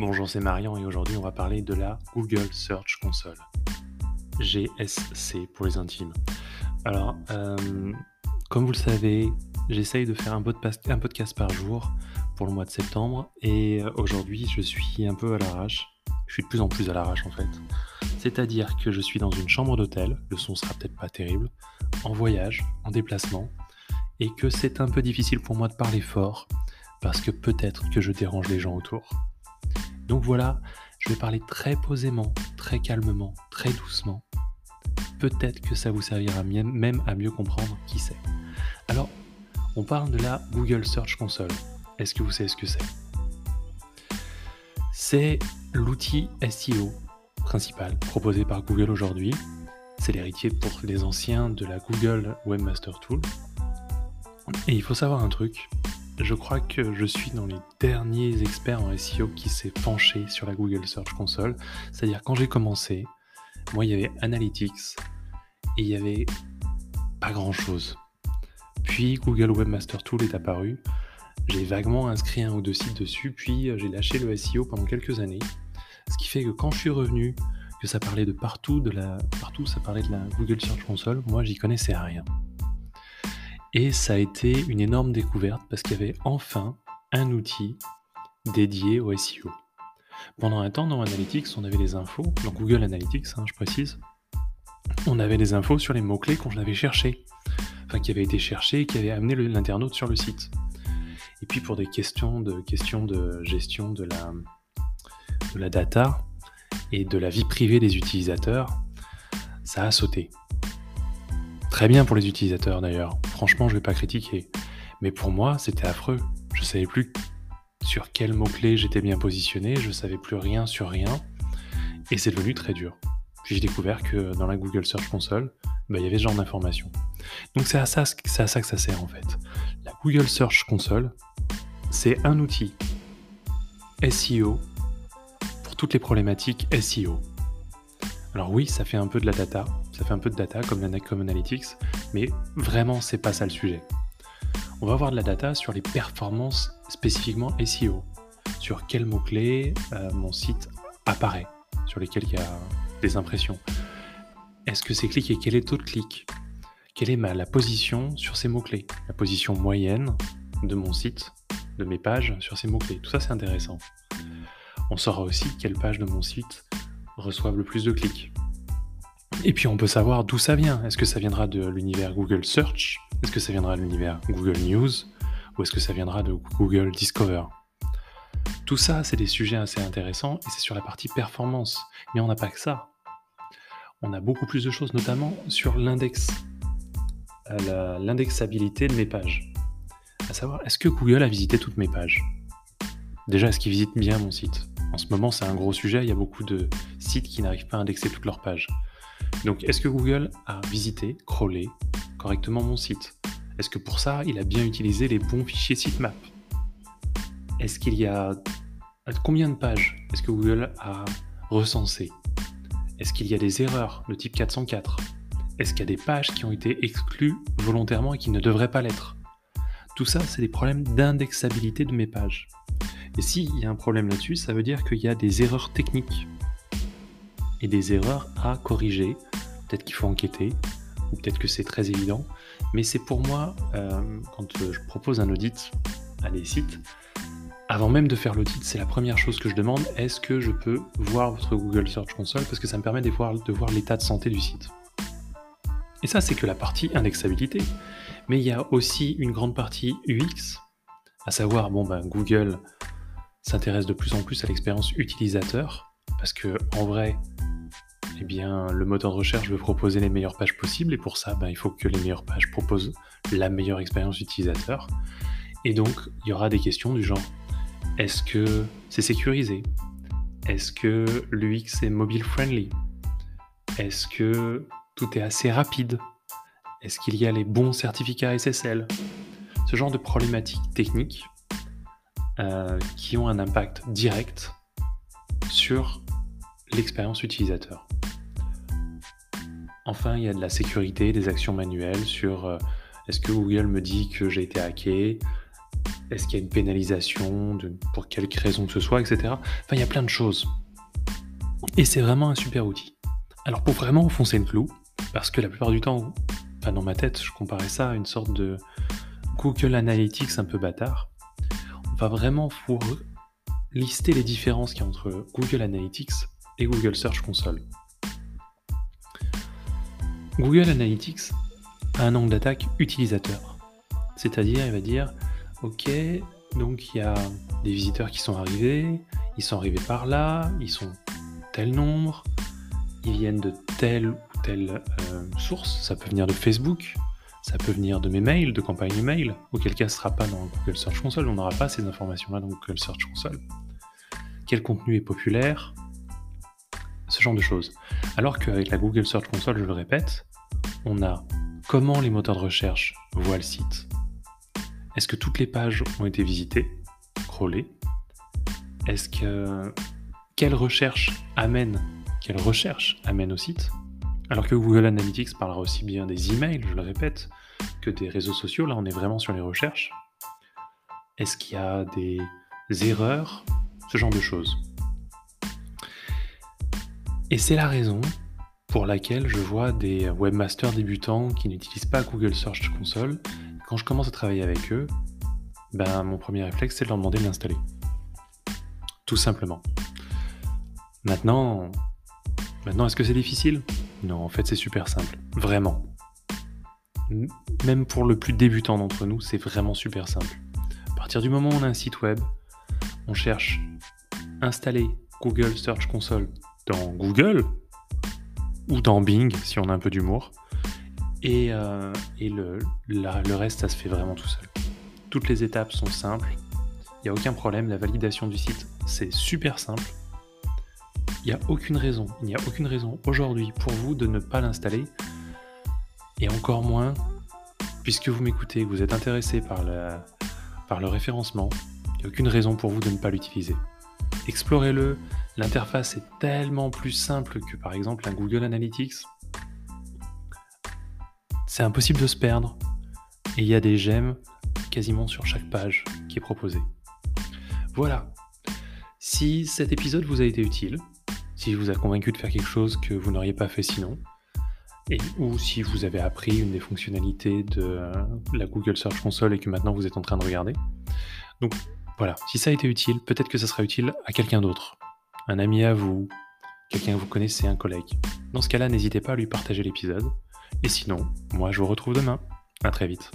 Bonjour, c'est Marian et aujourd'hui on va parler de la Google Search Console. GSC pour les intimes. Alors, euh, comme vous le savez, j'essaye de faire un, un podcast par jour pour le mois de septembre et aujourd'hui je suis un peu à l'arrache. Je suis de plus en plus à l'arrache en fait. C'est-à-dire que je suis dans une chambre d'hôtel, le son sera peut-être pas terrible, en voyage, en déplacement, et que c'est un peu difficile pour moi de parler fort parce que peut-être que je dérange les gens autour. Donc voilà, je vais parler très posément, très calmement, très doucement. Peut-être que ça vous servira même à mieux comprendre qui c'est. Alors, on parle de la Google Search Console. Est-ce que vous savez ce que c'est? C'est l'outil SEO principal proposé par Google aujourd'hui. C'est l'héritier pour les anciens de la Google Webmaster Tool. Et il faut savoir un truc, je crois que je suis dans les derniers experts en SEO qui s'est penché sur la Google Search Console. C'est-à-dire quand j'ai commencé, moi il y avait Analytics et il y avait pas grand-chose. Puis Google Webmaster Tool est apparu. J'ai vaguement inscrit un ou deux sites dessus, puis euh, j'ai lâché le SEO pendant quelques années. Ce qui fait que quand je suis revenu, que ça parlait de partout, de la partout, ça parlait de la Google Search Console, moi j'y connaissais rien. Et ça a été une énorme découverte parce qu'il y avait enfin un outil dédié au SEO. Pendant un temps, dans Analytics, on avait des infos, dans Google Analytics, hein, je précise, on avait des infos sur les mots-clés qu'on avait cherchés, enfin qui avaient été cherchés et qui avaient amené l'internaute sur le site. Et puis pour des questions de, gestion de la data et de la vie privée des utilisateurs, ça a sauté. Très bien pour les utilisateurs d'ailleurs. Franchement, je vais pas critiquer. Mais pour moi, c'était affreux. Je savais plus sur quel mot-clé j'étais bien positionné, je savais plus rien sur rien. Et c'est devenu très dur. Puis j'ai découvert que dans la Google Search Console, bah, il y avait ce genre d'informations. Donc c'est à, ça, à ça que ça sert en fait. La Google Search Console, c'est un outil SEO pour toutes les problématiques SEO. Alors oui, ça fait un peu de la data, ça fait un peu de data comme comme Analytics, mais vraiment c'est pas ça le sujet. On va avoir de la data sur les performances spécifiquement SEO, sur quels mots-clés euh, mon site apparaît, sur lesquels il y a des impressions. Est-ce que c'est clic et quel est le taux de clic? Quelle est ma, la position sur ces mots-clés? La position moyenne de mon site, de mes pages sur ces mots-clés. Tout ça c'est intéressant. On saura aussi quelles pages de mon site reçoivent le plus de clics. Et puis on peut savoir d'où ça vient. Est-ce que ça viendra de l'univers Google Search? Est-ce que ça viendra de l'univers Google News? Ou est-ce que ça viendra de Google Discover? Tout ça, c'est des sujets assez intéressants et c'est sur la partie performance. Mais on n'a pas que ça. On a beaucoup plus de choses, notamment sur l'index, euh, l'indexabilité de mes pages. À savoir, est-ce que Google a visité toutes mes pages? Déjà, est-ce qu'il visite bien mon site? En ce moment, c'est un gros sujet. Il y a beaucoup de sites qui n'arrivent pas à indexer toutes leurs pages. Donc, est-ce que Google a visité, crawlé correctement mon site? Est-ce que pour ça, il a bien utilisé les bons fichiers sitemap? Est-ce qu'il y a combien de pages est-ce que Google a recensé? Est-ce qu'il y a des erreurs de type 404 Est-ce qu'il y a des pages qui ont été exclues volontairement et qui ne devraient pas l'être? Tout ça, c'est des problèmes d'indexabilité de mes pages. Et s'il y a un problème là-dessus, ça veut dire qu'il y a des erreurs techniques et des erreurs à corriger. Peut-être qu'il faut enquêter, ou peut-être que c'est très évident. Mais c'est pour moi, euh, quand je propose un audit à des sites, avant même de faire l'audit, c'est la première chose que je demande, est-ce que je peux voir votre Google Search Console? Parce que ça me permet de voir, de voir l'état de santé du site. Et ça, c'est que la partie indexabilité. Mais il y a aussi une grande partie UX, à savoir, bon ben, Google s'intéresse de plus en plus à l'expérience utilisateur, parce que en vrai, eh bien, le moteur de recherche veut proposer les meilleures pages possibles, et pour ça, ben, il faut que les meilleures pages proposent la meilleure expérience utilisateur. Et donc, il y aura des questions du genre, est-ce que c'est sécurisé? Est-ce que l'UX est mobile friendly? Est-ce que tout est assez rapide? Est-ce qu'il y a les bons certificats SSL Ce genre de problématiques techniques euh, qui ont un impact direct sur l'expérience utilisateur. Enfin, il y a de la sécurité, des actions manuelles sur euh, est-ce que Google me dit que j'ai été hacké? Est-ce qu'il y a une pénalisation pour quelque raison que ce soit, etc. Enfin, il y a plein de choses. Et c'est vraiment un super outil. Alors pour vraiment enfoncer le clou, parce que la plupart du temps, dans ma tête, je comparais ça à une sorte de Google Analytics un peu bâtard. On va vraiment lister les différences qu'il y a entre Google Analytics et Google Search Console. Google Analytics a un angle d'attaque utilisateur. C'est-à-dire, il va dire, ok, donc il y a des visiteurs qui sont arrivés, ils sont arrivés par là, ils sont tel nombre, ils viennent de telle ou telle euh, source, ça peut venir de Facebook, ça peut venir de mes mails, de campagne email, auquel cas ce ne sera pas dans Google Search Console, on n'aura pas ces informations-là dans Google Search Console. Quel contenu est populaire? Ce genre de choses. Alors qu'avec la Google Search Console, je le répète, on a comment les moteurs de recherche voient le site. Est-ce que toutes les pages ont été visitées, crawlées? Est-ce que quelle recherche amène, quelle recherche amène au site? Alors que Google Analytics parlera aussi bien des emails, je le répète, que des réseaux sociaux. Là, on est vraiment sur les recherches. Est-ce qu'il y a des erreurs? Ce genre de choses. Et c'est la raison pour laquelle je vois des webmasters débutants qui n'utilisent pas Google Search Console. Quand je commence à travailler avec eux, ben, mon premier réflexe, c'est de leur demander de l'installer. Tout simplement. Maintenant, maintenant est-ce que c'est difficile? Non, en fait, c'est super simple. Vraiment. Même pour le plus débutant d'entre nous, c'est vraiment super simple. À partir du moment où on a un site web, on cherche installer Google Search Console dans Google, ou dans Bing, si on a un peu d'humour. Et, euh, le, reste, ça se fait vraiment tout seul. Toutes les étapes sont simples, il n'y a aucun problème, la validation du site, c'est super simple. Il n'y a aucune raison, il n'y a aucune raison aujourd'hui pour vous de ne pas l'installer. Et encore moins, puisque vous m'écoutez, vous êtes intéressé par, par le référencement, il n'y a aucune raison pour vous de ne pas l'utiliser. Explorez-le, L'interface est tellement plus simple que par exemple un Google Analytics. C'est impossible de se perdre. Et il y a des j'aime quasiment sur chaque page qui est proposée. Voilà. Si cet épisode vous a été utile, si vous a convaincu de faire quelque chose que vous n'auriez pas fait sinon, et, ou si vous avez appris une des fonctionnalités de la Google Search Console et que maintenant vous êtes en train de regarder. Donc voilà, si ça a été utile, peut-être que ça sera utile à quelqu'un d'autre un ami à vous, quelqu'un que vous connaissez, un collègue. Dans ce cas-là, n'hésitez pas à lui partager l'épisode. Et sinon, moi je vous retrouve demain. À très vite.